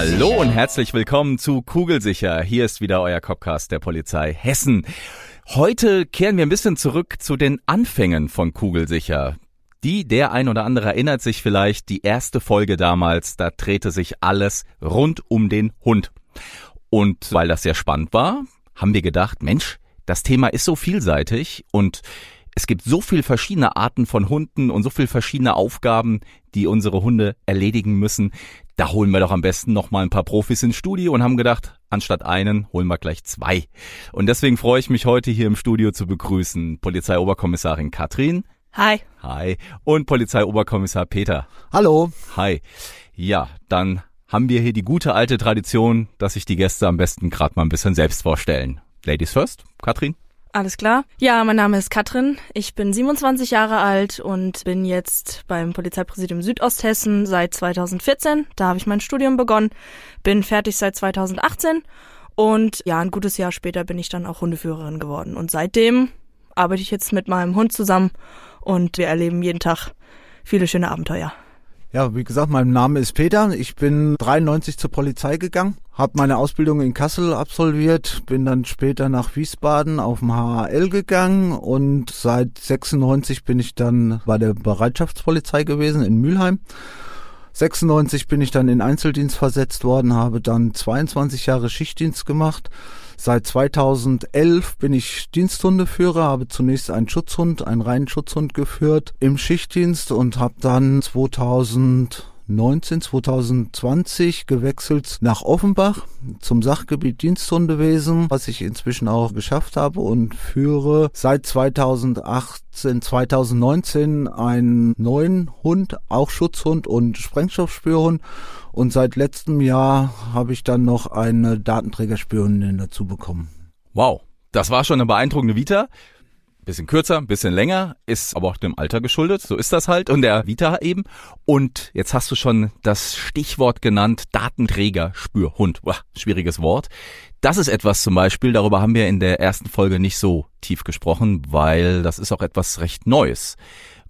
Hallo und herzlich willkommen zu Kugelsicher. Hier ist wieder euer Copcast der Polizei Hessen. Heute kehren wir ein bisschen zurück zu den Anfängen von Kugelsicher. Die, der ein oder andere erinnert sich vielleicht, die erste Folge damals, da drehte sich alles rund um den Hund. Und weil das sehr spannend war, haben wir gedacht, Mensch, das Thema ist so vielseitig und es gibt so viel verschiedene Arten von Hunden und so viel verschiedene Aufgaben, die unsere Hunde erledigen müssen. Da holen wir doch am besten noch mal ein paar Profis ins Studio und haben gedacht, anstatt einen holen wir gleich zwei. Und deswegen freue ich mich heute hier im Studio zu begrüßen Polizeioberkommissarin Katrin. Hi. Hi. Und Polizeioberkommissar Peter. Hallo. Hi. Ja, dann haben wir hier die gute alte Tradition, dass sich die Gäste am besten gerade mal ein bisschen selbst vorstellen. Ladies first, Katrin. Alles klar. Ja, mein Name ist Katrin. Ich bin 27 Jahre alt und bin jetzt beim Polizeipräsidium Südosthessen seit 2014. Da habe ich mein Studium begonnen, bin fertig seit 2018 und ja, ein gutes Jahr später bin ich dann auch Hundeführerin geworden. Und seitdem arbeite ich jetzt mit meinem Hund zusammen und wir erleben jeden Tag viele schöne Abenteuer. Ja, wie gesagt, mein Name ist Peter. Ich bin 93 zur Polizei gegangen, habe meine Ausbildung in Kassel absolviert, bin dann später nach Wiesbaden auf dem HAL gegangen und seit 96 bin ich dann bei der Bereitschaftspolizei gewesen in Mülheim. 96 bin ich dann in Einzeldienst versetzt worden, habe dann 22 Jahre Schichtdienst gemacht. Seit 2011 bin ich Diensthundeführer, habe zunächst einen Schutzhund, einen reinen Schutzhund geführt im Schichtdienst und habe dann 2000 19, 2020 gewechselt nach Offenbach zum Sachgebiet Diensthundewesen, was ich inzwischen auch geschafft habe und führe seit 2018, 2019 einen neuen Hund, auch Schutzhund und Sprengstoffspürhund. Und seit letztem Jahr habe ich dann noch eine Datenträgerspürhundin dazu bekommen. Wow, das war schon eine beeindruckende Vita. Bisschen kürzer, bisschen länger, ist aber auch dem Alter geschuldet, so ist das halt und der Vita eben. Und jetzt hast du schon das Stichwort genannt, Datenträger, Spürhund. Uah, schwieriges Wort. Das ist etwas zum Beispiel, darüber haben wir in der ersten Folge nicht so tief gesprochen, weil das ist auch etwas recht Neues,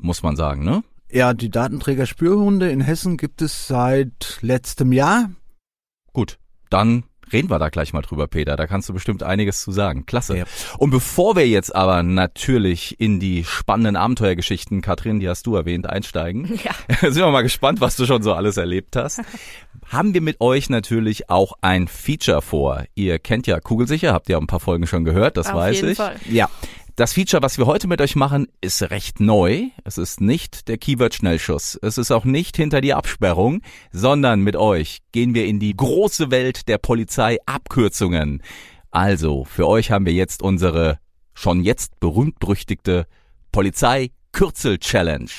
muss man sagen, ne? Ja, die Datenträger Spürhunde in Hessen gibt es seit letztem Jahr. Gut, dann reden wir da gleich mal drüber, Peter. Da kannst du bestimmt einiges zu sagen. Klasse. Ja. Und bevor wir jetzt aber natürlich in die spannenden Abenteuergeschichten, Katrin, die hast du erwähnt, einsteigen, ja. sind wir mal gespannt, was du schon so alles erlebt hast. haben wir mit euch natürlich auch ein Feature vor. Ihr kennt ja Kugelsicher, habt ihr ein paar Folgen schon gehört, das Auf weiß jeden ich. Fall. Ja. Das Feature, was wir heute mit euch machen, ist recht neu. Es ist nicht der Keyword-Schnellschuss. Es ist auch nicht hinter die Absperrung, sondern mit euch gehen wir in die große Welt der Polizei-Abkürzungen. Also, für euch haben wir jetzt unsere schon jetzt berühmt-berüchtigte Polizei-Kürzel-Challenge.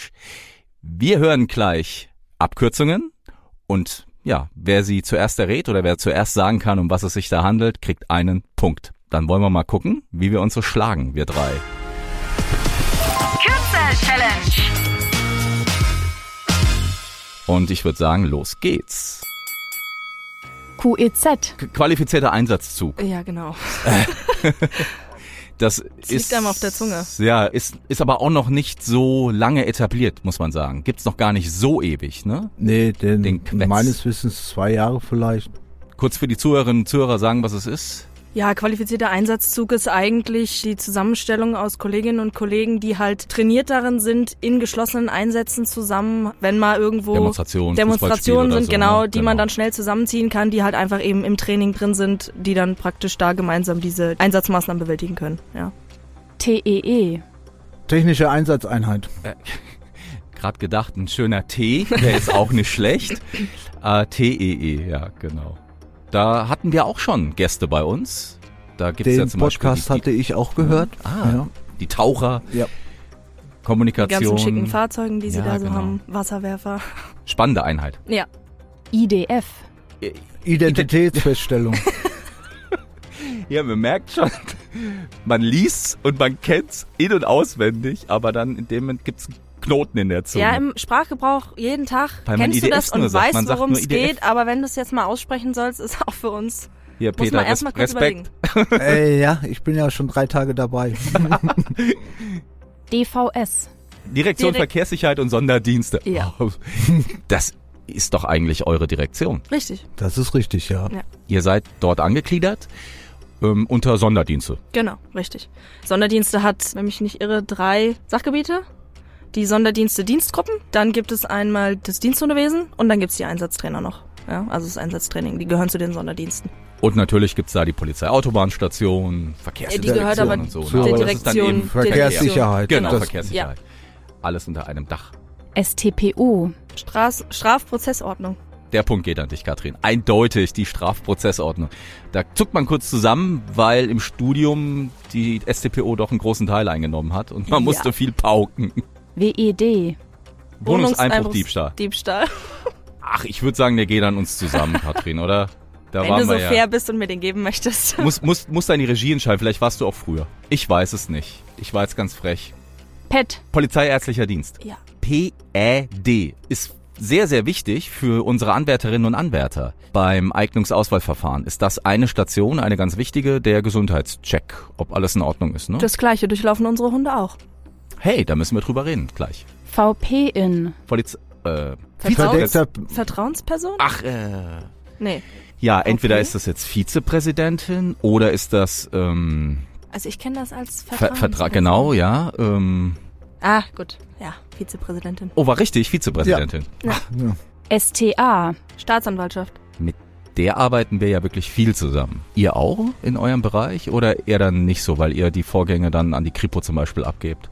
Wir hören gleich Abkürzungen und ja, wer sie zuerst errät oder wer zuerst sagen kann, um was es sich da handelt, kriegt einen Punkt. Dann wollen wir mal gucken, wie wir uns so schlagen, wir drei. Kürzel Challenge. Und ich würde sagen, los geht's. QEZ. Qualifizierter Einsatzzug. Ja, genau. Das Das ist liegt einem auf der Zunge. Ja, ist ist aber auch noch nicht so lange etabliert, muss man sagen. Gibt's noch gar nicht so ewig, ne? Nee, denn Den Quetz. meines Wissens zwei Jahre vielleicht. Kurz für die Zuhörerinnen und Zuhörer sagen, was es ist. Ja, qualifizierter Einsatzzug ist eigentlich die Zusammenstellung aus Kolleginnen und Kollegen, die halt trainiert darin sind, in geschlossenen Einsätzen zusammen, wenn mal irgendwo Demonstrationen, Demonstrationen sind, so, genau, ne? die man Genau. dann schnell zusammenziehen kann, die halt einfach eben im Training drin sind, die dann praktisch da gemeinsam diese Einsatzmaßnahmen bewältigen können. Ja. TEE. Technische Einsatzeinheit. Gerade gedacht, ein schöner T, der ist auch nicht schlecht. Äh, T-E-E, ja, genau. Da hatten wir auch schon Gäste bei uns. Da gibt's ja Den zum Beispiel Podcast die, hatte ich auch gehört. Ah, Ja. die Taucher, Ja. Die Kommunikation. ganzen schicken Fahrzeugen, die sie Ja, da so genau. haben, Wasserwerfer. Spannende Einheit. Ja. IDF. Identitätsfeststellung. Ja, man merkt schon, man liest's und man kennt's in- und auswendig, aber dann in dem Moment gibt's Knoten in der Zunge. Ja, im Sprachgebrauch jeden Tag Weil man kennst du das und weißt, Man worum es geht, aber wenn du es jetzt mal aussprechen sollst, ist auch für uns. Hier, Muss Peter, man erst mal kurz Respekt. überlegen. Ey, ja, ich bin ja schon drei Tage dabei. DVS. Direktion Direkt- Verkehrssicherheit und Sonderdienste. Ja. Oh, Das ist doch eigentlich eure Direktion. Richtig, Das ist richtig, ja. Ja. Ihr seid dort angegliedert ähm, unter Sonderdienste. genau, richtig. Sonderdienste hat, wenn mich nicht irre, drei Sachgebiete. Die Sonderdienste Dienstgruppen, dann gibt es einmal das Diensthundewesen und dann gibt's die Einsatztrainer noch. Ja, also das Einsatztraining, die gehören zu den Sonderdiensten. Und natürlich gibt's da die Polizeiautobahnstation, Verkehrsdirektion Die gehört aber und so. zur ne? Aber das ist dann Direktion- eben Verkehrssicherheit. Genau, Das- Verkehrssicherheit. Alles unter einem Dach. STPO. Straß Strafprozessordnung. Der Punkt geht an dich, Katrin. Eindeutig die Strafprozessordnung. Da zuckt man kurz zusammen, weil im Studium die StPO doch einen großen Teil eingenommen hat und man Ja. musste viel pauken. WED. Wohnungseinbruch, Diebstahl. Diebstahl. Ach, ich würde sagen, der geht an uns zusammen, Katrin, oder? Da Wenn du so wir ja. fair bist und mir den geben möchtest. Muss, muss, muss die Regie entscheiden. Vielleicht warst du auch früher. Ich weiß es nicht. Ich war jetzt ganz frech. PET. Polizeiärztlicher Dienst. Ja. PÄD ist sehr, sehr wichtig für unsere Anwärterinnen und Anwärter. Beim Eignungsauswahlverfahren ist das eine Station, eine ganz wichtige, der Gesundheitscheck, ob alles in Ordnung ist. Ne? Das gleiche durchlaufen unsere Hunde auch. Hey, da müssen wir drüber reden, gleich. VP-In. Polizei... Äh, Vertrauens Vertrauensperson? ach, äh... Nee. Ja, entweder Okay. ist das jetzt Vizepräsidentin oder ist das ähm, Also ich kenne das als Ver Vertrauensperson. Vertrag, genau, ja. Ähm, Ah, gut. Ja, Vizepräsidentin. oh, war richtig, Vizepräsidentin. ja. STA. Staatsanwaltschaft. Mit der arbeiten wir ja wirklich viel zusammen. Ihr auch in eurem Bereich oder eher dann nicht so, weil ihr die Vorgänge dann an die Kripo zum Beispiel abgebt?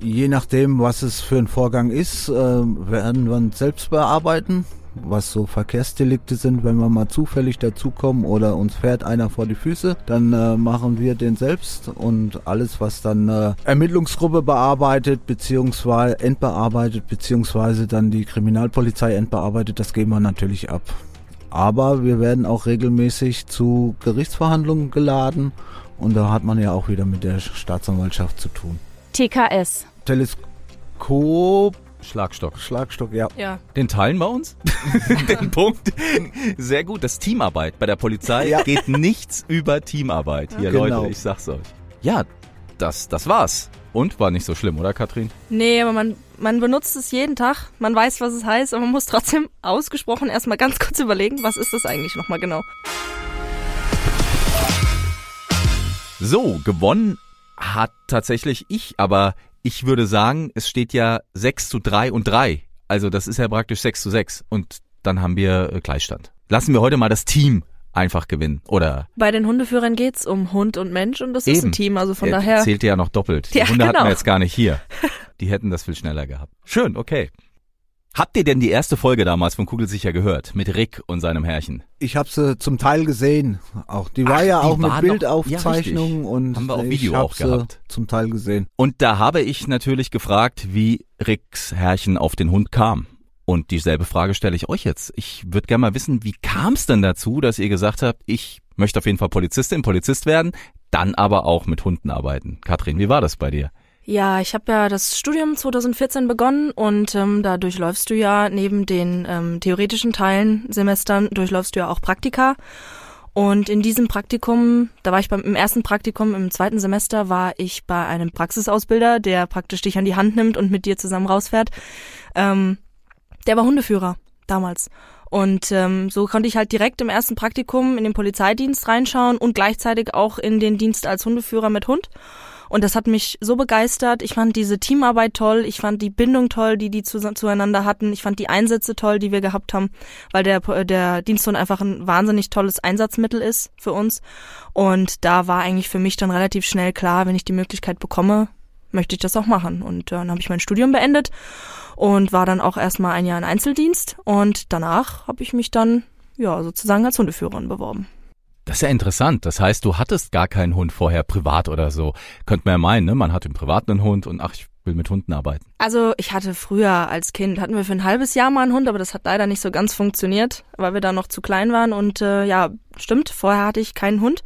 Je nachdem, was es für ein Vorgang ist, äh, werden wir uns selbst bearbeiten. Was so Verkehrsdelikte sind, wenn wir mal zufällig dazukommen oder uns fährt einer vor die Füße, dann äh, machen wir den selbst und alles, was dann äh, Ermittlungsgruppe bearbeitet, beziehungsweise entbearbeitet, beziehungsweise dann die Kriminalpolizei entbearbeitet, das geben wir natürlich ab. Aber wir werden auch regelmäßig zu Gerichtsverhandlungen geladen und da hat man ja auch wieder mit der Staatsanwaltschaft zu tun. TKS. Teleskop, Schlagstock. Schlagstock, ja. Ja. Den teilen wir uns? Den Punkt. Sehr gut. Das Teamarbeit bei der Polizei Ja. geht nichts über Teamarbeit. Hier, Genau. Leute, ich sag's euch. Ja, das, das war's. Und war nicht so schlimm, oder Katrin? Nee, aber man, man benutzt es jeden Tag. Man weiß, was es heißt, aber man muss trotzdem ausgesprochen erstmal ganz kurz überlegen, was ist das eigentlich nochmal genau. So, gewonnen hat tatsächlich ich, aber ich würde sagen, es steht ja 6 zu 3 und 3. Also das ist ja praktisch 6 zu 6 und dann haben wir äh, Gleichstand. Lassen wir heute mal das Team einfach gewinnen. Oder Bei den Hundeführern geht's um Hund und Mensch und das ist Eben. ein Team, also von er daher. zählt ja noch doppelt. Die Ja, Hunde hatten genau. wir jetzt gar nicht hier. Die hätten das viel schneller gehabt. Schön, okay. Habt ihr denn die erste Folge damals von Kugelsicher gehört? Mit Rick und seinem Herrchen? Ich habe sie zum Teil gesehen. Auch die war Ach, ja die auch mit Bildaufzeichnungen ja, und Haben wir auf ich Video auch gehabt. zum Teil gesehen. Und da habe ich natürlich gefragt, wie Ricks Herrchen auf den Hund kam. Und dieselbe Frage stelle ich euch jetzt. Ich würde gerne mal wissen, wie kam es denn dazu, dass ihr gesagt habt, ich möchte auf jeden Fall Polizistin, Polizist werden, dann aber auch mit Hunden arbeiten. Katrin, wie war das bei dir? Ja, ich habe ja das Studium 2014 begonnen und ähm, da durchläufst du ja neben den ähm, theoretischen Teilen, Semestern, durchläufst du ja auch Praktika. Und in diesem Praktikum, da war ich beim im ersten Praktikum, im zweiten Semester war ich bei einem Praxisausbilder, der praktisch dich an die Hand nimmt und mit dir zusammen rausfährt. Ähm, der war Hundeführer damals. Und ähm, so konnte ich halt direkt im ersten Praktikum in den Polizeidienst reinschauen und gleichzeitig auch in den Dienst als Hundeführer mit Hund. Und das hat mich so begeistert. Ich fand diese Teamarbeit toll. Ich fand die Bindung toll, die die zu, zueinander hatten. Ich fand die Einsätze toll, die wir gehabt haben, weil der, der Diensthund einfach ein wahnsinnig tolles Einsatzmittel ist für uns. Und da war eigentlich für mich dann relativ schnell klar, wenn ich die Möglichkeit bekomme, möchte ich das auch machen. Und äh, dann habe ich mein Studium beendet und war dann auch erstmal ein Jahr in Einzeldienst. Und danach habe ich mich dann ja sozusagen als Hundeführerin beworben. Das ist ja interessant. Das heißt, du hattest gar keinen Hund vorher privat oder so. Könnte man ja meinen, ne? Man hat im Privaten einen Hund und ach, ich will mit Hunden arbeiten? Also ich hatte früher als Kind, hatten wir für ein halbes Jahr mal einen Hund, aber das hat leider nicht so ganz funktioniert, weil wir da noch zu klein waren. Und äh, ja, stimmt, vorher hatte ich keinen Hund.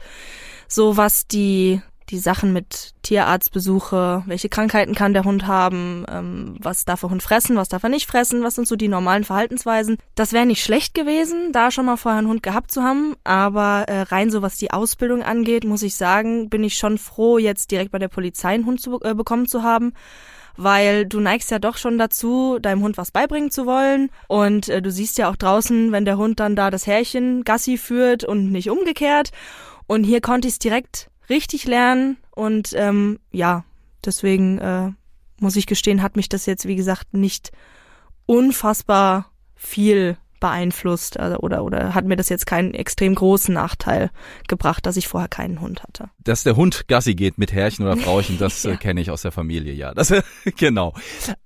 So was die die Sachen mit Tierarztbesuche, welche Krankheiten kann der Hund haben, ähm, was darf der Hund fressen, was darf er nicht fressen, was sind so die normalen Verhaltensweisen. Das wäre nicht schlecht gewesen, da schon mal vorher einen Hund gehabt zu haben, aber äh, rein so was die Ausbildung angeht, muss ich sagen, bin ich schon froh, jetzt direkt bei der Polizei einen Hund zu, äh, bekommen zu haben weil du neigst ja doch schon dazu, deinem Hund was beibringen zu wollen. Und äh, du siehst ja auch draußen, wenn der Hund dann da das Härchen Gassi führt und nicht umgekehrt. Und hier konnte ich es direkt richtig lernen und ähm, ja, deswegen äh, muss ich gestehen, hat mich das jetzt, wie gesagt, nicht unfassbar viel beeinflusst also, oder, oder hat mir das jetzt keinen extrem großen Nachteil gebracht, dass ich vorher keinen Hund hatte. Dass der Hund Gassi geht mit Herrchen oder Frauchen, das ja. äh, kenne ich aus der Familie, ja. Das, genau.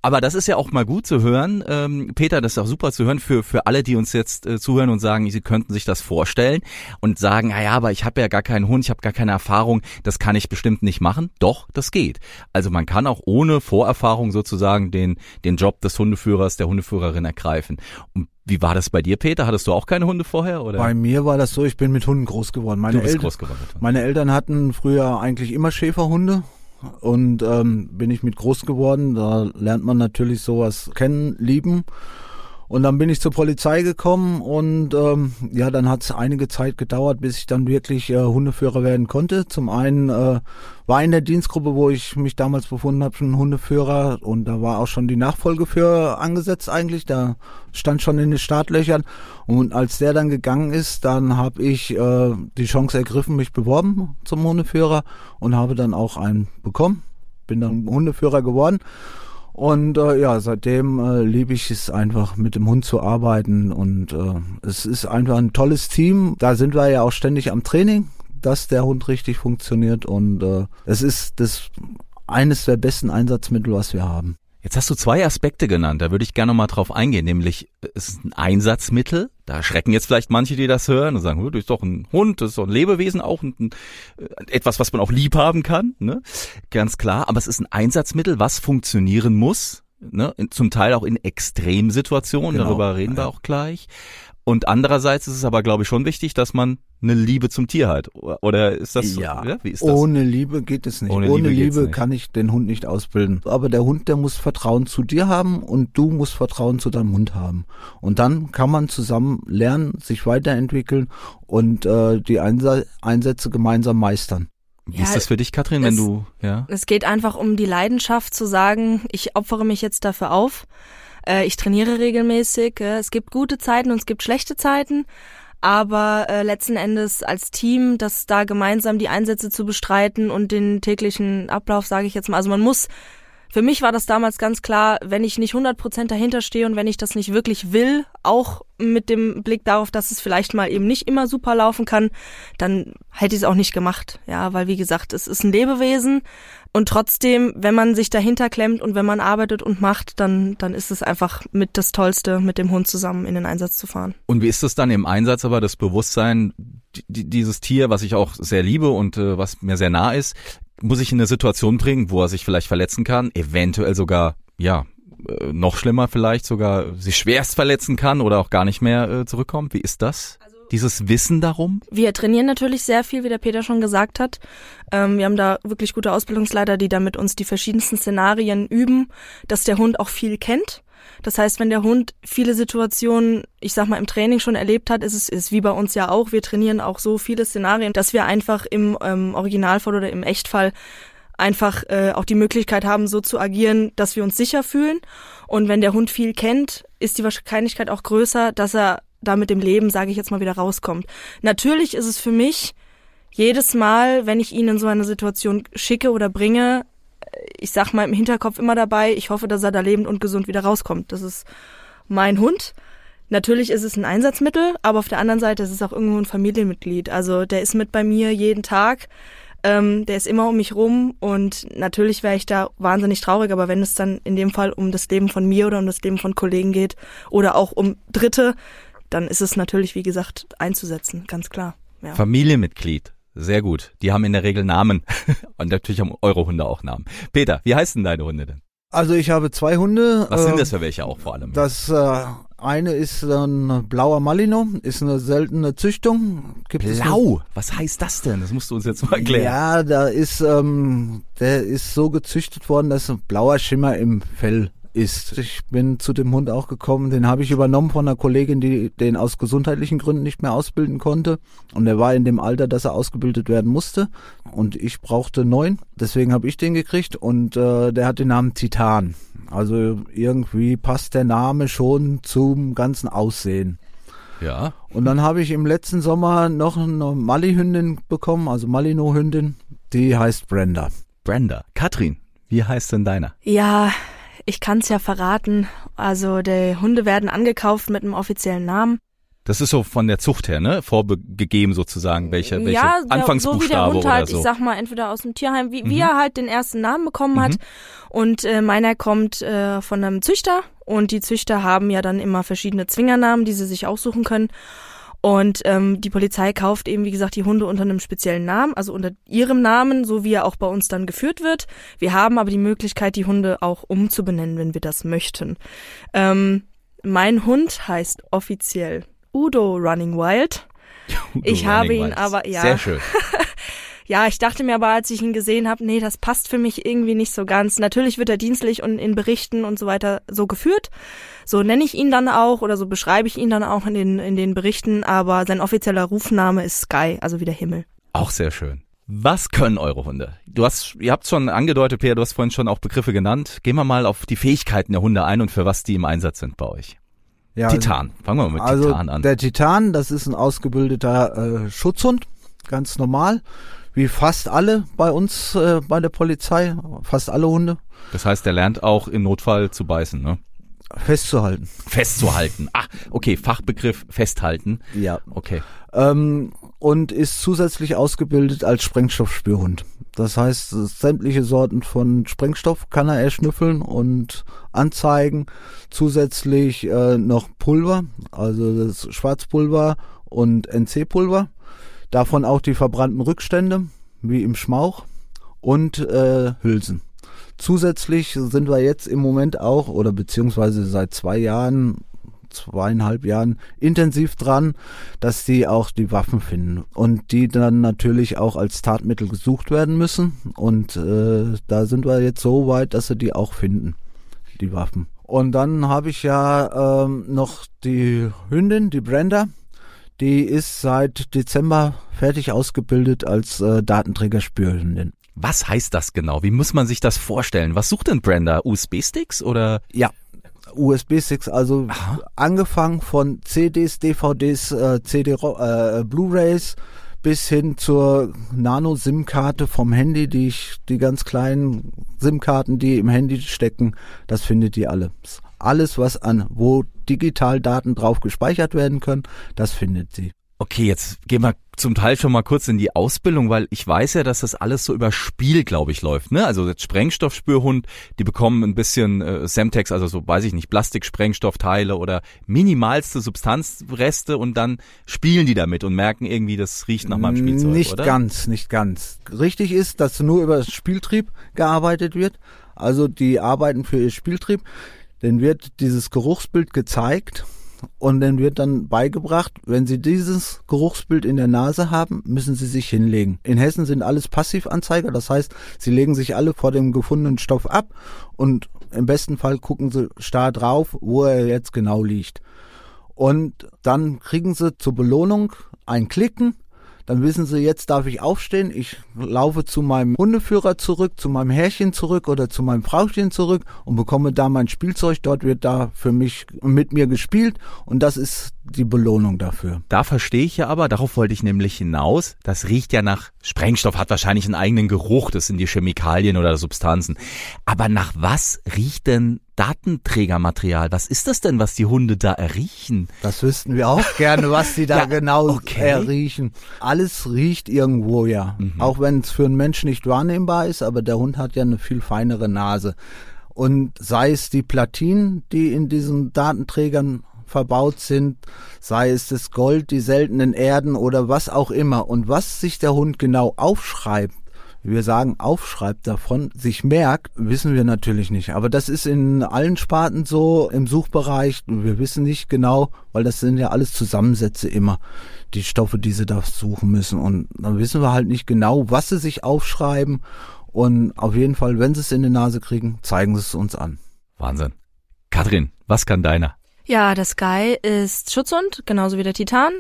Aber das ist ja auch mal gut zu hören. Ähm, Peter, das ist auch super zu hören für, für alle, die uns jetzt äh, zuhören und sagen, sie könnten sich das vorstellen und sagen, naja, aber ich habe ja gar keinen Hund, ich habe gar keine Erfahrung, das kann ich bestimmt nicht machen. Doch, das geht. Also man kann auch ohne Vorerfahrung sozusagen den, den Job des Hundeführers, der Hundeführerin ergreifen. Und wie war das bei dir, Peter? Hattest du auch keine Hunde vorher? Oder? Bei mir war das so, ich bin mit Hunden groß geworden. Meine, Eltern, groß geworden meine Eltern hatten früher eigentlich immer Schäferhunde und ähm, bin ich mit groß geworden. Da lernt man natürlich sowas kennen, lieben. Und dann bin ich zur Polizei gekommen und ähm, ja, dann hat es einige Zeit gedauert, bis ich dann wirklich äh, Hundeführer werden konnte. Zum einen äh, war in der Dienstgruppe, wo ich mich damals befunden habe, schon Hundeführer und da war auch schon die Nachfolge für angesetzt eigentlich. Da stand schon in den Startlöchern. Und als der dann gegangen ist, dann habe ich äh, die Chance ergriffen, mich beworben zum Hundeführer und habe dann auch einen bekommen. Bin dann Hundeführer geworden. Und äh, ja, seitdem äh, liebe ich es einfach mit dem Hund zu arbeiten und äh, es ist einfach ein tolles Team. Da sind wir ja auch ständig am Training, dass der Hund richtig funktioniert und äh, es ist das eines der besten Einsatzmittel, was wir haben. Jetzt hast du zwei Aspekte genannt, da würde ich gerne noch mal drauf eingehen, nämlich es ist ein Einsatzmittel, da schrecken jetzt vielleicht manche, die das hören und sagen, das ist doch ein Hund, das ist doch ein Lebewesen, auch ein, ein, äh, etwas, was man auch lieb haben kann, ne? ganz klar, aber es ist ein Einsatzmittel, was funktionieren muss, ne? zum Teil auch in Extremsituationen, genau. darüber reden wir auch gleich. Und andererseits ist es aber, glaube ich, schon wichtig, dass man eine Liebe zum Tier hat. Oder ist das so? Ja, ja wie ist das? Ohne Liebe geht es nicht. Ohne, Ohne Liebe, Liebe kann ich den Hund nicht ausbilden. Aber der Hund, der muss Vertrauen zu dir haben und du musst Vertrauen zu deinem Hund haben. Und dann kann man zusammen lernen, sich weiterentwickeln und äh, die Einsätze gemeinsam meistern. Wie ja, ist das für dich, Katrin, wenn du, ja? Es geht einfach um die Leidenschaft zu sagen, ich opfere mich jetzt dafür auf. Äh, ich trainiere regelmäßig. Äh, es gibt gute Zeiten und es gibt schlechte Zeiten. Aber äh, letzten Endes als Team, das da gemeinsam die Einsätze zu bestreiten und den täglichen Ablauf, sage ich jetzt mal. Also man muss für mich war das damals ganz klar, wenn ich nicht 100% dahinter stehe und wenn ich das nicht wirklich will, auch mit dem Blick darauf, dass es vielleicht mal eben nicht immer super laufen kann, dann hätte ich es auch nicht gemacht. Ja, weil wie gesagt, es ist ein Lebewesen und trotzdem, wenn man sich dahinter klemmt und wenn man arbeitet und macht, dann, dann ist es einfach mit das Tollste, mit dem Hund zusammen in den Einsatz zu fahren. Und wie ist es dann im Einsatz aber das Bewusstsein, dieses Tier, was ich auch sehr liebe und äh, was mir sehr nah ist, muss ich in eine Situation bringen, wo er sich vielleicht verletzen kann, eventuell sogar, ja, äh, noch schlimmer vielleicht sogar sich schwerst verletzen kann oder auch gar nicht mehr äh, zurückkommt. Wie ist das? Dieses Wissen darum? Wir trainieren natürlich sehr viel, wie der Peter schon gesagt hat. Ähm, wir haben da wirklich gute Ausbildungsleiter, die da mit uns die verschiedensten Szenarien üben, dass der Hund auch viel kennt. Das heißt, wenn der Hund viele Situationen, ich sag mal, im Training schon erlebt hat, ist es ist wie bei uns ja auch. Wir trainieren auch so viele Szenarien, dass wir einfach im ähm, Originalfall oder im Echtfall einfach äh, auch die Möglichkeit haben, so zu agieren, dass wir uns sicher fühlen. Und wenn der Hund viel kennt, ist die Wahrscheinlichkeit auch größer, dass er da mit dem Leben, sage ich jetzt mal, wieder rauskommt. Natürlich ist es für mich jedes Mal, wenn ich ihn in so eine Situation schicke oder bringe, ich sag mal im Hinterkopf immer dabei, ich hoffe, dass er da lebend und gesund wieder rauskommt. Das ist mein Hund. Natürlich ist es ein Einsatzmittel, aber auf der anderen Seite ist es auch irgendwo ein Familienmitglied. Also der ist mit bei mir jeden Tag. Ähm, der ist immer um mich rum und natürlich wäre ich da wahnsinnig traurig, aber wenn es dann in dem Fall um das Leben von mir oder um das Leben von Kollegen geht oder auch um Dritte, dann ist es natürlich, wie gesagt, einzusetzen, ganz klar. Ja. Familienmitglied. Sehr gut. Die haben in der Regel Namen. Und natürlich haben eure Hunde auch Namen. Peter, wie heißen deine Hunde denn? Also ich habe zwei Hunde. Was sind äh, das für welche auch vor allem? Das äh, eine ist ein blauer Malino, ist eine seltene Züchtung. Gibt es Blau. Was heißt das denn? Das musst du uns jetzt mal erklären. Ja, da ist, ähm, der ist so gezüchtet worden, dass ein blauer Schimmer im Fell ist. Ich bin zu dem Hund auch gekommen, den habe ich übernommen von einer Kollegin, die den aus gesundheitlichen Gründen nicht mehr ausbilden konnte. Und er war in dem Alter, dass er ausgebildet werden musste. Und ich brauchte neun, deswegen habe ich den gekriegt. Und äh, der hat den Namen Titan. Also irgendwie passt der Name schon zum ganzen Aussehen. Ja. Und dann habe ich im letzten Sommer noch eine Mali-Hündin bekommen, also Malino-Hündin. Die heißt Brenda. Brenda. Katrin, wie heißt denn deiner? Ja, ich kann's ja verraten. Also die Hunde werden angekauft mit einem offiziellen Namen. Das ist so von der Zucht her, ne? Vorgegeben sozusagen, welche, welche ja, der, Anfangsbuchstabe so wie der Hund oder halt, so. ich sag mal, entweder aus dem Tierheim, wie, Mhm. wie er halt den ersten Namen bekommen hat. Mhm. Und äh, meiner kommt äh, von einem Züchter und die Züchter haben ja dann immer verschiedene Zwingernamen, die sie sich aussuchen können. Und ähm, die Polizei kauft eben, wie gesagt, die Hunde unter einem speziellen Namen, also unter ihrem Namen, so wie er auch bei uns dann geführt wird. Wir haben aber die Möglichkeit, die Hunde auch umzubenennen, wenn wir das möchten. Ähm, mein Hund heißt offiziell Udo Running Wild. ich habe Running ihn Wild. aber- ja. Sehr schön. Ja, ich dachte mir aber, als ich ihn gesehen habe, nee, das passt für mich irgendwie nicht so ganz. Natürlich wird er dienstlich und in Berichten und so weiter so geführt. So nenne ich ihn dann auch oder so beschreibe ich ihn dann auch in den, in den Berichten, aber sein offizieller Rufname ist Sky, also wie der Himmel. Auch sehr schön. Was können eure Hunde? Du hast, ihr habt schon angedeutet, Peter, du hast vorhin schon auch Begriffe genannt. Gehen wir mal auf die Fähigkeiten der Hunde ein und für was die im Einsatz sind bei euch. Ja, Titan. Fangen wir mal mit also Titan an. Der Titan, das ist ein ausgebildeter äh, Schutzhund, ganz normal, wie fast alle bei uns äh, bei der Polizei, fast alle Hunde, Das heißt, der lernt auch im Notfall zu beißen, ne? festzuhalten. Festzuhalten. Ah, okay, Fachbegriff festhalten. Ja. Okay. Ähm, und ist zusätzlich ausgebildet als Sprengstoffspürhund. Das heißt, sämtliche Sorten von Sprengstoff kann er erschnüffeln und anzeigen. Zusätzlich äh, noch Pulver, also das Schwarzpulver und NC-Pulver. Davon auch die verbrannten Rückstände, wie im Schmauch und äh, Hülsen. Zusätzlich sind wir jetzt im Moment auch, oder beziehungsweise seit zwei Jahren, zweieinhalb Jahren intensiv dran, dass die auch die Waffen finden und die dann natürlich auch als Tatmittel gesucht werden müssen. Und äh, da sind wir jetzt so weit, dass sie die auch finden, die Waffen. Und dann habe ich ja ähm, noch die Hündin, die Brenda. Die ist seit Dezember fertig ausgebildet als äh, Datenträgerspürhündin. Was heißt das genau? Wie muss man sich das vorstellen? Was sucht denn Brenda? USB-Sticks oder? Ja. USB-Sticks, also angefangen von CDs, DVDs, äh, CD, äh, Blu-rays bis hin zur Nano-SIM-Karte vom Handy, die ich, die ganz kleinen SIM-Karten, die im Handy stecken, das findet ihr alles. Alles, was an, wo digital Daten drauf gespeichert werden können, das findet sie. Okay, jetzt gehen wir zum Teil schon mal kurz in die Ausbildung, weil ich weiß ja, dass das alles so über Spiel, glaube ich, läuft. Ne? Also jetzt Sprengstoffspürhund, die bekommen ein bisschen äh, Semtex, also so weiß ich nicht, Plastik-Sprengstoffteile oder minimalste Substanzreste und dann spielen die damit und merken irgendwie, das riecht nach meinem Spielzeug, Nicht oder? ganz, nicht ganz. Richtig ist, dass nur über Spieltrieb gearbeitet wird. Also die arbeiten für ihr Spieltrieb. Dann wird dieses Geruchsbild gezeigt und dann wird dann beigebracht, wenn Sie dieses Geruchsbild in der Nase haben, müssen Sie sich hinlegen. In Hessen sind alles Passivanzeiger, das heißt, Sie legen sich alle vor dem gefundenen Stoff ab und im besten Fall gucken Sie starr drauf, wo er jetzt genau liegt. Und dann kriegen Sie zur Belohnung ein Klicken. Dann wissen Sie, jetzt darf ich aufstehen. Ich laufe zu meinem Hundeführer zurück, zu meinem Herrchen zurück oder zu meinem Frauchen zurück und bekomme da mein Spielzeug. Dort wird da für mich mit mir gespielt und das ist die Belohnung dafür. Da verstehe ich ja aber, darauf wollte ich nämlich hinaus, das riecht ja nach Sprengstoff, hat wahrscheinlich einen eigenen Geruch, das sind die Chemikalien oder Substanzen. Aber nach was riecht denn Datenträgermaterial? Was ist das denn, was die Hunde da erriechen? Das wüssten wir auch gerne, was sie da Ja, genau okay. erriechen. Alles riecht irgendwo ja. Auch wenn es für einen Menschen nicht wahrnehmbar ist, aber der Hund hat ja eine viel feinere Nase. Und sei es die Platinen, die in diesen Datenträgern verbaut sind, sei es das Gold, die seltenen Erden oder was auch immer. Und was sich der Hund genau aufschreibt, wir sagen, aufschreibt davon, sich merkt, wissen wir natürlich nicht. Aber das ist in allen Sparten so im Suchbereich. Wir wissen nicht genau, weil das sind ja alles Zusammensätze immer, die Stoffe, die sie da suchen müssen. Und dann wissen wir halt nicht genau, was sie sich aufschreiben. Und auf jeden Fall, wenn sie es in die Nase kriegen, zeigen sie es uns an. Wahnsinn. Katrin, was kann deiner? Ja, der Sky ist Schutzhund, genauso wie der Titan.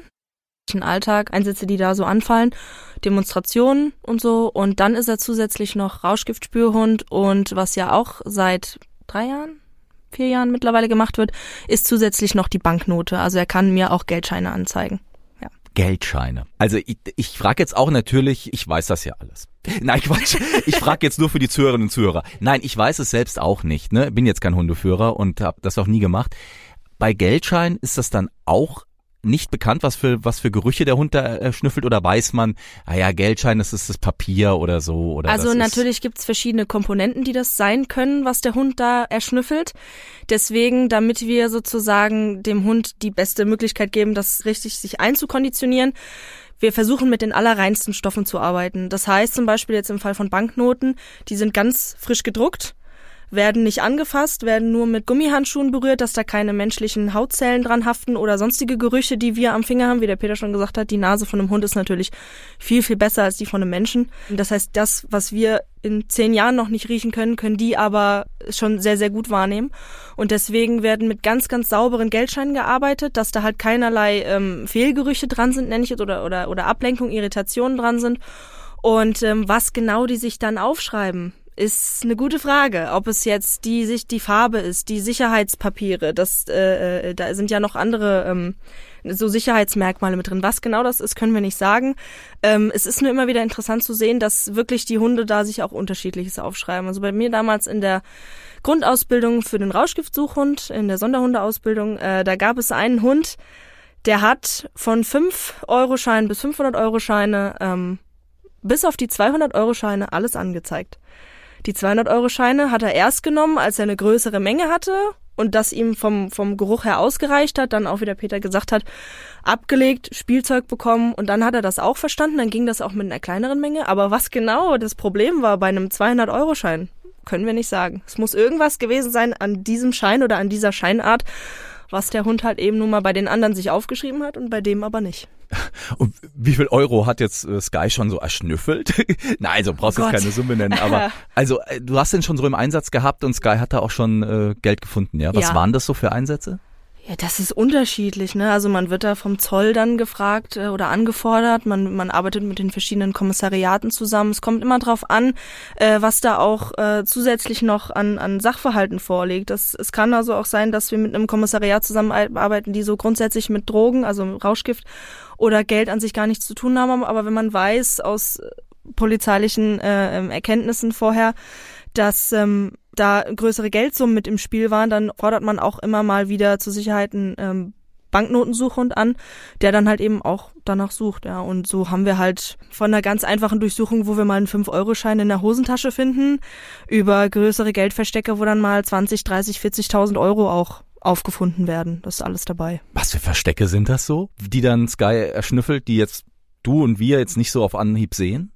Alltag, Einsätze, die da so anfallen, Demonstrationen und so. Und dann ist er zusätzlich noch Rauschgiftspürhund und was ja auch seit drei Jahren, vier Jahren mittlerweile gemacht wird, ist zusätzlich noch die Banknote. Also er kann mir auch Geldscheine anzeigen. Geldscheine. Also ich, ich frage jetzt auch natürlich, ich weiß das ja alles. Nein, Quatsch. Ich frage jetzt nur für die Zuhörerinnen und Zuhörer. Nein, ich weiß es selbst auch nicht. Ne? Bin jetzt kein Hundeführer und habe das auch nie gemacht. Bei Geldschein ist das dann auch nicht bekannt, was für was für Gerüche der Hund da äh, schnüffelt oder weiß man, naja, ah Geldschein, das ist das Papier oder so oder Also natürlich gibt's verschiedene Komponenten, die das sein können, was der Hund da erschnüffelt. Deswegen, damit wir sozusagen dem Hund die beste Möglichkeit geben, das richtig sich einzukonditionieren, wir versuchen mit den allerreinsten Stoffen zu arbeiten. Das heißt zum Beispiel jetzt im Fall von Banknoten, die sind ganz frisch gedruckt werden nicht angefasst, werden nur mit Gummihandschuhen berührt, dass da keine menschlichen Hautzellen dran haften oder sonstige Gerüche, die wir am Finger haben. Wie der Peter schon gesagt hat, die Nase von einem Hund ist natürlich viel, viel besser als die von einem Menschen. Das heißt, das, was wir in zehn Jahren noch nicht riechen können, können die aber schon sehr, sehr gut wahrnehmen. Und deswegen werden mit ganz, ganz sauberen Geldscheinen gearbeitet, dass da halt keinerlei ähm, Fehlgerüche dran sind, nenne ich es, oder, oder, oder Ablenkung, Irritationen dran sind. Und ähm, was genau die sich dann aufschreiben, ist eine gute Frage, ob es jetzt die sich die Farbe ist, die Sicherheitspapiere, das äh, äh, da sind ja noch andere ähm, so Sicherheitsmerkmale mit drin. Was genau das ist, können wir nicht sagen. Ähm, es ist nur immer wieder interessant zu sehen, dass wirklich die Hunde da sich auch unterschiedliches aufschreiben. Also bei mir damals in der Grundausbildung für den Rauschgiftsuchhund, in der Sonderhundeausbildung, äh, da gab es einen Hund, der hat von 5 Euro Scheinen bis 500 Euro Scheine ähm, bis auf die 200 Euro Scheine alles angezeigt. Die 200-Euro-Scheine hat er erst genommen, als er eine größere Menge hatte und das ihm vom, vom Geruch her ausgereicht hat, dann auch wieder Peter gesagt hat, abgelegt, Spielzeug bekommen und dann hat er das auch verstanden, dann ging das auch mit einer kleineren Menge. Aber was genau das Problem war bei einem 200-Euro-Schein, können wir nicht sagen. Es muss irgendwas gewesen sein an diesem Schein oder an dieser Scheinart, was der Hund halt eben nun mal bei den anderen sich aufgeschrieben hat und bei dem aber nicht. Und wie viel Euro hat jetzt äh, Sky schon so erschnüffelt? Nein, also brauchst du oh jetzt keine Summe nennen, aber also äh, du hast den schon so im Einsatz gehabt und Sky hat da auch schon äh, Geld gefunden, ja? Was ja. waren das so für Einsätze? Ja, das ist unterschiedlich, ne? Also man wird da vom Zoll dann gefragt äh, oder angefordert. Man, man arbeitet mit den verschiedenen Kommissariaten zusammen. Es kommt immer drauf an, äh, was da auch äh, zusätzlich noch an, an Sachverhalten vorliegt. Das, es kann also auch sein, dass wir mit einem Kommissariat zusammenarbeiten, die so grundsätzlich mit Drogen, also Rauschgift oder Geld an sich gar nichts zu tun haben. Aber wenn man weiß aus polizeilichen äh, Erkenntnissen vorher, dass ähm, da größere Geldsummen mit im Spiel waren, dann fordert man auch immer mal wieder zur Sicherheit einen ähm, Banknotensuchhund an, der dann halt eben auch danach sucht, ja. Und so haben wir halt von einer ganz einfachen Durchsuchung, wo wir mal einen 5-Euro-Schein in der Hosentasche finden, über größere Geldverstecke, wo dann mal 20, 30, 40.000 Euro auch aufgefunden werden. Das ist alles dabei. Was für Verstecke sind das so, die dann Sky erschnüffelt, die jetzt du und wir jetzt nicht so auf Anhieb sehen?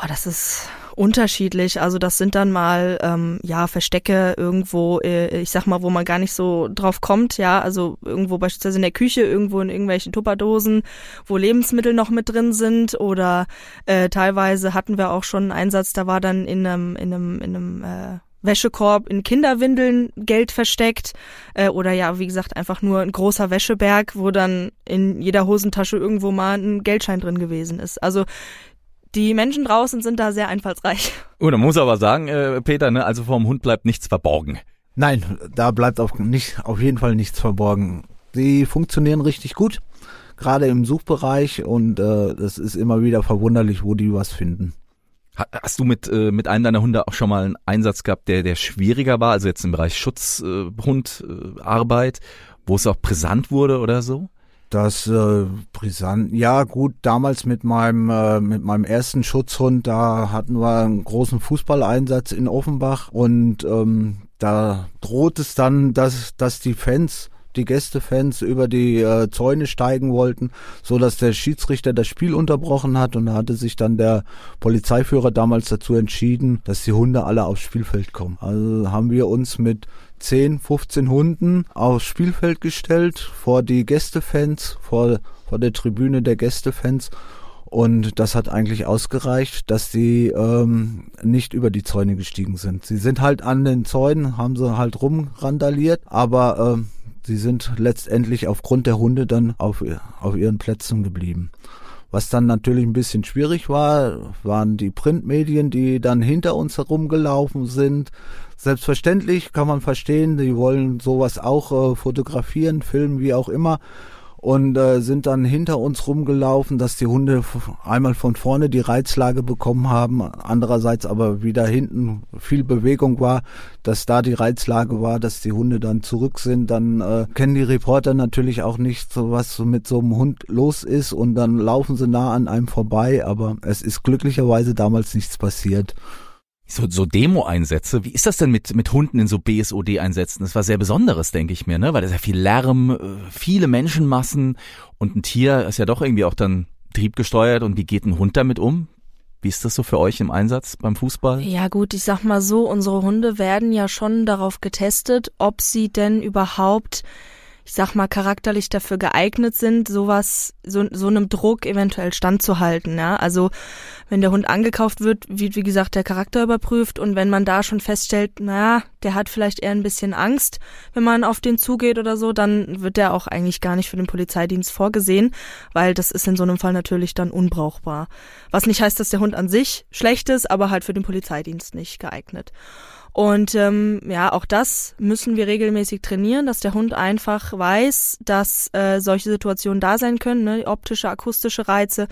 Boah, das ist unterschiedlich. Also das sind dann mal ähm, ja Verstecke irgendwo, äh, ich sag mal, wo man gar nicht so drauf kommt. Ja, also irgendwo beispielsweise in der Küche, irgendwo in irgendwelchen Tupperdosen, wo Lebensmittel noch mit drin sind. Oder äh, teilweise hatten wir auch schon einen Einsatz, da war dann in einem in einem in einem äh, Wäschekorb in Kinderwindeln Geld versteckt äh, oder ja, wie gesagt, einfach nur ein großer Wäscheberg, wo dann in jeder Hosentasche irgendwo mal ein Geldschein drin gewesen ist. Also die Menschen draußen sind da sehr einfallsreich. Und man muss aber sagen, äh, Peter, ne, also vom Hund bleibt nichts verborgen. Nein, da bleibt auf, nicht, auf jeden Fall nichts verborgen. Sie funktionieren richtig gut, gerade im Suchbereich und äh, es ist immer wieder verwunderlich, wo die was finden. Hast du mit, äh, mit einem deiner Hunde auch schon mal einen Einsatz gehabt, der, der schwieriger war, also jetzt im Bereich Schutzhundarbeit, äh, äh, wo es auch brisant wurde oder so? Das äh, brisant. Ja, gut, damals mit meinem äh, mit meinem ersten Schutzhund, da hatten wir einen großen Fußballeinsatz in Offenbach und ähm, da droht es dann, dass dass die Fans die Gästefans über die äh, Zäune steigen wollten, so dass der Schiedsrichter das Spiel unterbrochen hat und da hatte sich dann der Polizeiführer damals dazu entschieden, dass die Hunde alle aufs Spielfeld kommen. Also haben wir uns mit 10, 15 Hunden aufs Spielfeld gestellt, vor die Gästefans, vor, vor der Tribüne der Gästefans und das hat eigentlich ausgereicht, dass sie ähm, nicht über die Zäune gestiegen sind. Sie sind halt an den Zäunen, haben sie halt rumrandaliert, aber ähm, sie sind letztendlich aufgrund der Hunde dann auf, auf ihren Plätzen geblieben. Was dann natürlich ein bisschen schwierig war, waren die Printmedien, die dann hinter uns herumgelaufen sind. Selbstverständlich kann man verstehen, die wollen sowas auch äh, fotografieren, filmen, wie auch immer und äh, sind dann hinter uns rumgelaufen, dass die Hunde einmal von vorne die Reizlage bekommen haben, andererseits aber wieder hinten viel Bewegung war, dass da die Reizlage war, dass die Hunde dann zurück sind. Dann äh, kennen die Reporter natürlich auch nicht, so was mit so einem Hund los ist und dann laufen sie nah an einem vorbei, aber es ist glücklicherweise damals nichts passiert. So, so Demo-Einsätze, wie ist das denn mit, mit Hunden in so BSOD-Einsätzen? Das war sehr Besonderes, denke ich mir, ne? Weil da ist ja viel Lärm, äh, viele Menschenmassen und ein Tier ist ja doch irgendwie auch dann triebgesteuert und wie geht ein Hund damit um? Wie ist das so für euch im Einsatz beim Fußball? Ja gut, ich sag mal so, unsere Hunde werden ja schon darauf getestet, ob sie denn überhaupt ich sag mal, charakterlich dafür geeignet sind, sowas, so, so einem Druck eventuell standzuhalten. Ja? Also wenn der Hund angekauft wird, wird wie gesagt der Charakter überprüft und wenn man da schon feststellt, naja, der hat vielleicht eher ein bisschen Angst, wenn man auf den zugeht oder so, dann wird der auch eigentlich gar nicht für den Polizeidienst vorgesehen, weil das ist in so einem Fall natürlich dann unbrauchbar. Was nicht heißt, dass der Hund an sich schlecht ist, aber halt für den Polizeidienst nicht geeignet. Und ähm, ja, auch das müssen wir regelmäßig trainieren, dass der Hund einfach weiß, dass äh, solche Situationen da sein können, ne? optische, akustische Reize,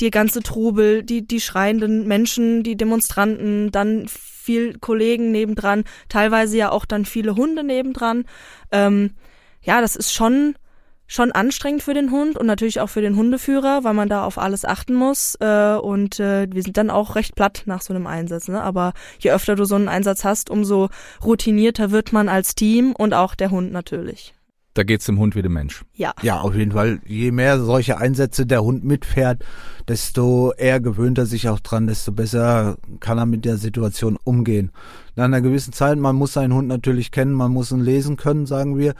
die ganze Trubel, die, die schreienden Menschen, die Demonstranten, dann viel Kollegen nebendran, teilweise ja auch dann viele Hunde nebendran. Ähm, ja, das ist schon schon anstrengend für den Hund und natürlich auch für den Hundeführer, weil man da auf alles achten muss. Äh, und äh, wir sind dann auch recht platt nach so einem Einsatz. Ne? Aber je öfter du so einen Einsatz hast, umso routinierter wird man als Team und auch der Hund natürlich. Da geht's dem Hund wie dem Mensch. Ja. Ja, auf jeden Fall. Je mehr solche Einsätze der Hund mitfährt, desto eher gewöhnt er sich auch dran, desto besser kann er mit der Situation umgehen. Nach einer gewissen Zeit, man muss seinen Hund natürlich kennen, man muss ihn lesen können, sagen wir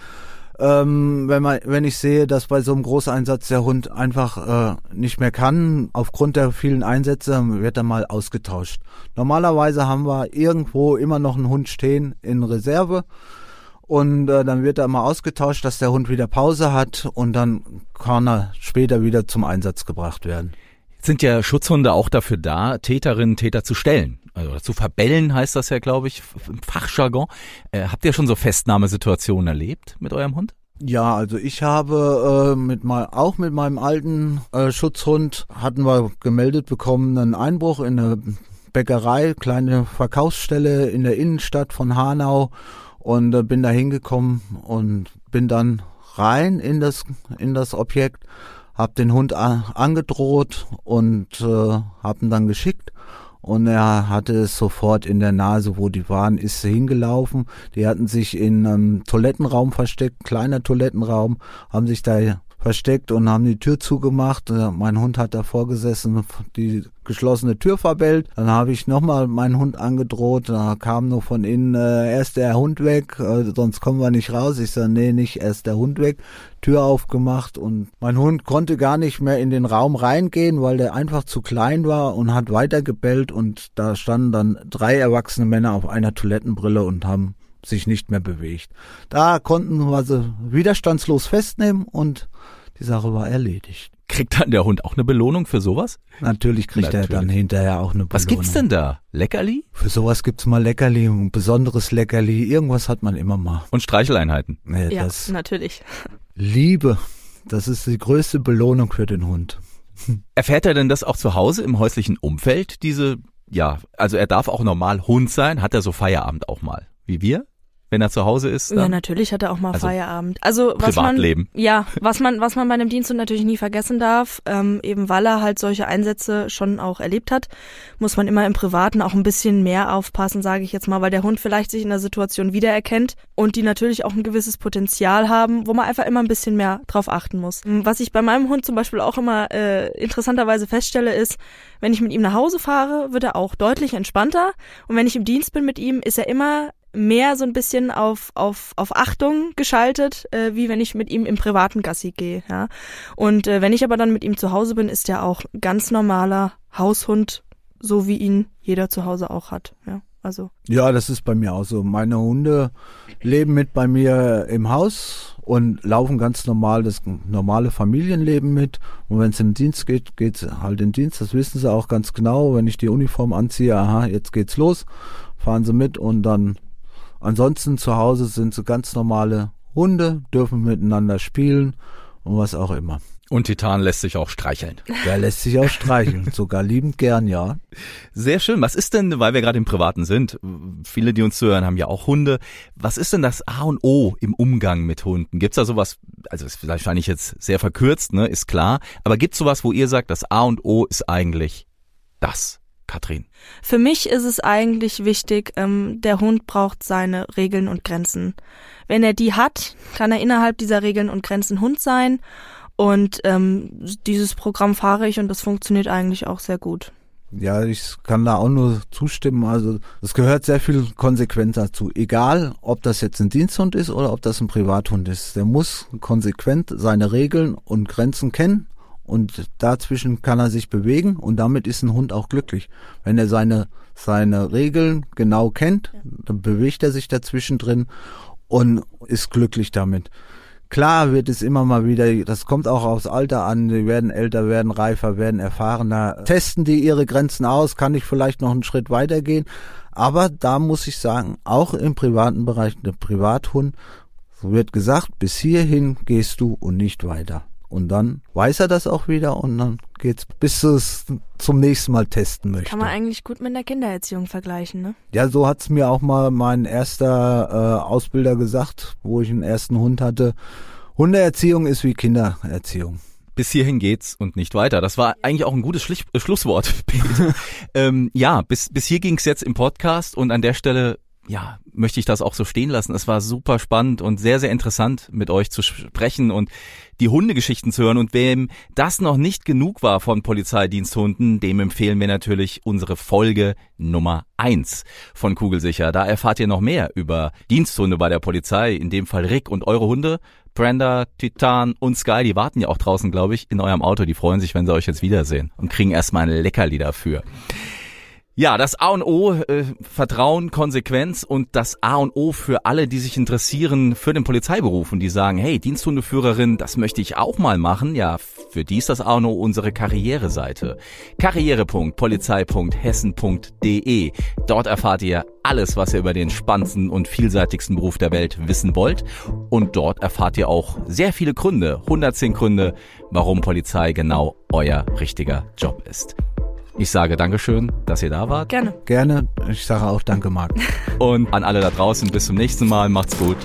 ähm, wenn man, wenn ich sehe, dass bei so einem Großeinsatz der Hund einfach äh, nicht mehr kann, aufgrund der vielen Einsätze, wird er mal ausgetauscht. Normalerweise haben wir irgendwo immer noch einen Hund stehen in Reserve und äh, dann wird er mal ausgetauscht, dass der Hund wieder Pause hat und dann kann er später wieder zum Einsatz gebracht werden. sind ja Schutzhunde auch dafür da, Täterinnen, Täter zu stellen also zu verbellen heißt das ja, glaube ich, im Fachjargon. Äh, habt ihr schon so Festnahmesituationen erlebt mit eurem Hund? Ja, also ich habe äh, mit mal auch mit meinem alten äh, Schutzhund hatten wir gemeldet bekommen einen Einbruch in eine Bäckerei, kleine Verkaufsstelle in der Innenstadt von Hanau und äh, bin da hingekommen und bin dann rein in das in das Objekt, hab den Hund angedroht und äh, hab ihn dann geschickt und er hatte es sofort in der Nase, wo die waren, ist hingelaufen. Die hatten sich in einem Toilettenraum versteckt, kleiner Toilettenraum, haben sich da versteckt und haben die Tür zugemacht. Äh, mein Hund hat davor gesessen, die geschlossene Tür verbellt. Dann habe ich nochmal meinen Hund angedroht. Da kam nur von innen, äh, erst der Hund weg, äh, sonst kommen wir nicht raus. Ich sage, nee, nicht erst der Hund weg. Tür aufgemacht und mein Hund konnte gar nicht mehr in den Raum reingehen, weil der einfach zu klein war und hat weiter gebellt und da standen dann drei erwachsene Männer auf einer Toilettenbrille und haben sich nicht mehr bewegt. Da konnten wir sie widerstandslos festnehmen und die Sache war erledigt. Kriegt dann der Hund auch eine Belohnung für sowas? Natürlich kriegt Natürlich. er dann hinterher auch eine Belohnung. Was gibt's denn da? Leckerli? Für sowas gibt's mal Leckerli, ein besonderes Leckerli. Irgendwas hat man immer mal. Und Streicheleinheiten? Ja, ja das natürlich. Liebe, das ist die größte Belohnung für den Hund. Erfährt er denn das auch zu Hause im häuslichen Umfeld? Diese, ja, also er darf auch normal Hund sein. Hat er so Feierabend auch mal? Wie wir? Wenn er zu Hause ist? Ja, Dann? natürlich hat er auch mal Also Feierabend. Also was Privatleben. man ja, was man was man bei einem Diensthund natürlich nie vergessen darf, ähm, eben weil er halt solche Einsätze schon auch erlebt hat, muss man immer im Privaten auch ein bisschen mehr aufpassen, sage ich jetzt mal, weil der Hund vielleicht sich in der Situation wiedererkennt und die natürlich auch ein gewisses Potenzial haben, wo man einfach immer ein bisschen mehr drauf achten muss. Was ich bei meinem Hund zum Beispiel auch immer äh, interessanterweise feststelle, ist, wenn ich mit ihm nach Hause fahre, wird er auch deutlich entspannter und wenn ich im Dienst bin mit ihm, ist er immer mehr so ein bisschen auf, auf, auf Achtung geschaltet, äh, wie wenn ich mit ihm im privaten Gassi gehe. Ja? Und äh, wenn ich aber dann mit ihm zu Hause bin, ist er auch ganz normaler Haushund, so wie ihn jeder zu Hause auch hat. Ja, also. Ja, das ist bei mir auch so. Meine Hunde leben mit bei mir im Haus und laufen ganz normal das normale Familienleben mit. Und wenn es im Dienst geht, geht's halt in Dienst. Das wissen sie auch ganz genau. Wenn ich die Uniform anziehe, aha, jetzt geht's los, fahren sie mit und dann Ansonsten zu Hause sind sie ganz normale Hunde, dürfen miteinander spielen und was auch immer. Und Titan lässt sich auch streicheln. Der lässt sich auch streicheln, sogar liebend gern, ja. Sehr schön. Was ist denn, weil wir gerade im Privaten sind, viele, die uns zuhören, haben ja auch Hunde. Was ist denn das A und O im Umgang mit Hunden? Gibt's da sowas, also ist wahrscheinlich jetzt sehr verkürzt, ne, ist klar, aber gibt's sowas, wo ihr sagt, das A und O ist eigentlich das? Katrin? Für mich ist es eigentlich wichtig, ähm, der Hund braucht seine Regeln und Grenzen. Wenn er die hat, kann er innerhalb dieser Regeln und Grenzen Hund sein. Und ähm, dieses Programm fahre ich und das funktioniert eigentlich auch sehr gut. Ja, ich kann da auch nur zustimmen. Also es gehört sehr viel Konsequenz dazu. Egal, ob das jetzt ein Diensthund ist oder ob das ein Privathund ist. Der muss konsequent seine Regeln und Grenzen kennen und dazwischen kann er sich bewegen und damit ist ein Hund auch glücklich. Wenn er seine, seine Regeln genau kennt, dann bewegt er sich dazwischen drin und ist glücklich damit. Klar wird es immer mal wieder, das kommt auch aufs Alter an, die werden älter, werden reifer, werden erfahrener, testen die ihre Grenzen aus, kann ich vielleicht noch einen Schritt weitergehen. Aber da muss ich sagen, auch im privaten Bereich, der Privathund, so wird gesagt, bis hierhin gehst du und nicht weiter. Und dann weiß er das auch wieder und dann geht's, bis du es zum nächsten Mal testen möchte. Kann man eigentlich gut mit der Kindererziehung vergleichen, ne? Ja, so hat's mir auch mal mein erster äh, Ausbilder gesagt, wo ich einen ersten Hund hatte. Hundeerziehung ist wie Kindererziehung. Bis hierhin geht's und nicht weiter. Das war eigentlich auch ein gutes Schlich äh, Schlusswort, Peter. ähm, ja, bis, bis hier ging's jetzt im Podcast und an der Stelle ja, möchte ich das auch so stehen lassen. Es war super spannend und sehr, sehr interessant, mit euch zu sprechen und die Hundegeschichten zu hören. Und wem das noch nicht genug war von Polizeidiensthunden, dem empfehlen wir natürlich unsere Folge Nummer eins von Kugelsicher. Da erfahrt ihr noch mehr über Diensthunde bei der Polizei, in dem Fall Rick und eure Hunde. Brenda, Titan und Sky, die warten ja auch draußen, glaube ich, in eurem Auto. Die freuen sich, wenn sie euch jetzt wiedersehen und kriegen erstmal ein Leckerli dafür. Ja, das A und O, äh, Vertrauen, Konsequenz und das A und O für alle, die sich interessieren für den Polizeiberuf und die sagen, hey, Diensthundeführerin, das möchte ich auch mal machen. Ja, für die ist das A und O unsere Karriereseite. Karriere.polizei.hessen.de. Dort erfahrt ihr alles, was ihr über den spannendsten und vielseitigsten Beruf der Welt wissen wollt. Und dort erfahrt ihr auch sehr viele Gründe, 110 Gründe, warum Polizei genau euer richtiger Job ist. Ich sage Dankeschön, dass ihr da wart. Gerne. Gerne. Ich sage auch Danke, Marc. Und an alle da draußen bis zum nächsten Mal. Macht's gut.